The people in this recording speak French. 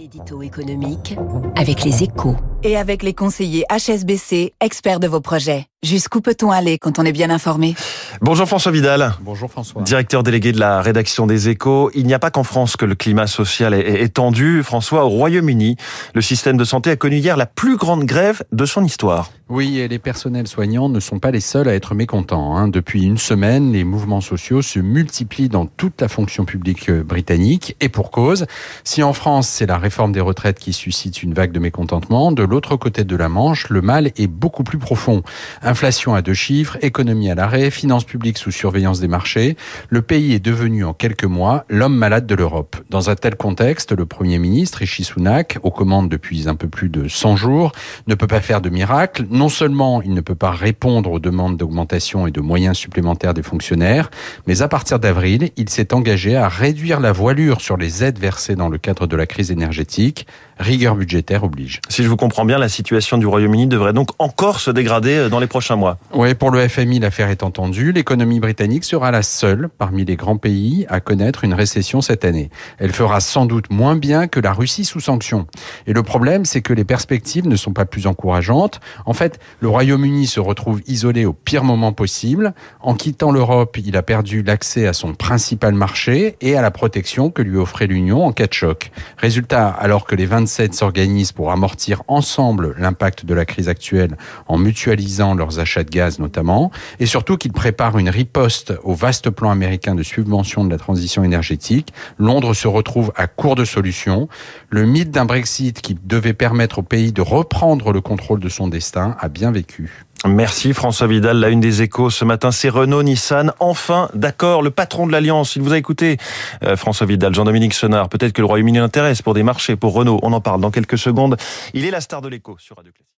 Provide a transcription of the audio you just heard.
L'édito économique avec les échos. Et avec les conseillers HSBC, experts de vos projets. Jusqu'où peut-on aller quand on est bien informé? Bonjour François Vidal. Bonjour François. Directeur délégué de la rédaction des Échos. Il n'y a pas qu'en France que le climat social est, tendu. François, au Royaume-Uni, le système de santé a connu hier la plus grande grève de son histoire. Oui, et les personnels soignants ne sont pas les seuls à être mécontents. Hein. Depuis une semaine, les mouvements sociaux se multiplient dans toute la fonction publique euh, britannique, et pour cause. Si en France, c'est la réforme des retraites qui suscite une vague de mécontentement, de l'autre côté de la Manche, le mal est beaucoup plus profond. Inflation à deux chiffres, économie à l'arrêt, finances publiques sous surveillance des marchés. Le pays est devenu en quelques mois l'homme malade de l'Europe. Dans un tel contexte, le Premier ministre, Rishi Sunak, aux commandes depuis un peu plus de 100 jours, ne peut pas faire de miracle non seulement il ne peut pas répondre aux demandes d'augmentation et de moyens supplémentaires des fonctionnaires, mais à partir d'avril, il s'est engagé à réduire la voilure sur les aides versées dans le cadre de la crise énergétique. Rigueur budgétaire oblige. Si je vous comprends bien, la situation du Royaume-Uni devrait donc encore se dégrader euh, dans les prochains mois. Oui, pour le FMI, l'affaire est entendue. L'économie britannique sera la seule parmi les grands pays à connaître une récession cette année. Elle fera sans doute moins bien que la Russie sous sanctions. Et le problème, c'est que les perspectives ne sont pas plus encourageantes. En fait, le Royaume-Uni se retrouve isolé au pire moment possible. En quittant l'Europe, il a perdu l'accès à son principal marché et à la protection que lui offrait l'Union en cas de choc. Résultat, alors que les 27 s'organisent pour amortir ensemble l'impact de la crise actuelle en mutualisant leurs achats de gaz notamment, et surtout qu'ils préparent une riposte au vaste plan américain de subvention de la transition énergétique, Londres se retrouve à court de solutions. Le mythe d'un Brexit qui devait permettre au pays de reprendre le contrôle de son destin a bien vécu. Merci François Vidal. La une des échos ce matin, c'est Renault Nissan. Enfin, d'accord, le patron de l'Alliance. Il vous a écouté, euh, François Vidal, Jean-Dominique Senard. Peut-être que le Royaume-Uni intéresse pour des marchés, pour Renault. On en parle dans quelques secondes. Il est la star de l'écho sur Radio Classique.